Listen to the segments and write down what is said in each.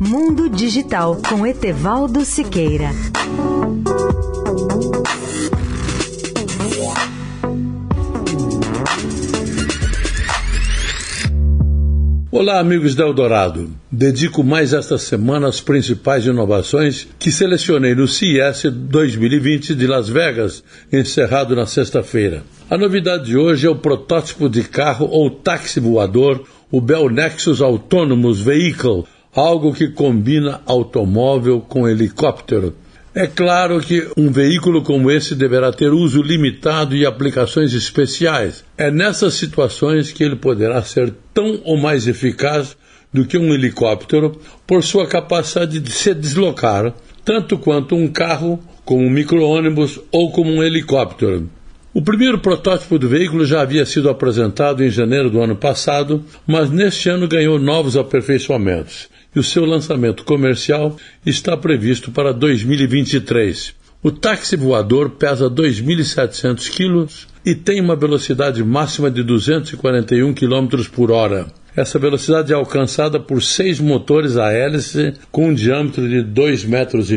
Mundo Digital com Etevaldo Siqueira. Olá, amigos da Eldorado. Dedico mais esta semana às principais inovações que selecionei no CES 2020 de Las Vegas, encerrado na sexta-feira. A novidade de hoje é o protótipo de carro ou táxi voador, o Bell Nexus Autonomous Vehicle, algo que combina automóvel com helicóptero. É claro que um veículo como esse deverá ter uso limitado e aplicações especiais. É nessas situações que ele poderá ser tão ou mais eficaz do que um helicóptero por sua capacidade de se deslocar, tanto quanto um carro, como um micro-ônibus ou como um helicóptero. O primeiro protótipo do veículo já havia sido apresentado em janeiro do ano passado, mas neste ano ganhou novos aperfeiçoamentos e o seu lançamento comercial está previsto para 2023. O táxi voador pesa 2.700 quilos e tem uma velocidade máxima de 241 km por hora. Essa velocidade é alcançada por seis motores a hélice com um diâmetro de 2,5 metros.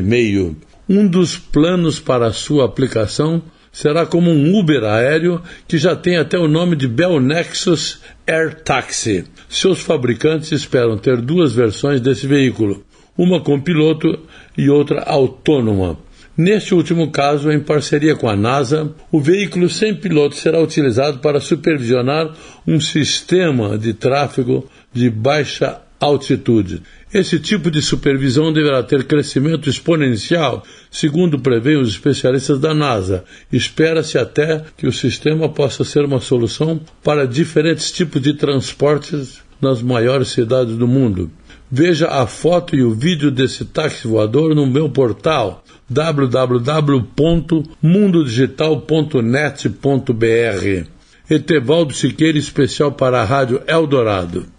Um dos planos para sua aplicação será como um Uber aéreo que já tem até o nome de Bell Nexus Air Taxi. Seus fabricantes esperam ter duas versões desse veículo, uma com piloto e outra autônoma. Neste último caso, em parceria com a NASA, o veículo sem piloto será utilizado para supervisionar um sistema de tráfego de baixa altitude. Esse tipo de supervisão deverá ter crescimento exponencial, segundo prevêem os especialistas da NASA. Espera-se até que o sistema possa ser uma solução para diferentes tipos de transportes nas maiores cidades do mundo. Veja a foto e o vídeo desse táxi voador no meu portal www.mundodigital.net.br. Etevaldo Siqueira, especial para a Rádio Eldorado.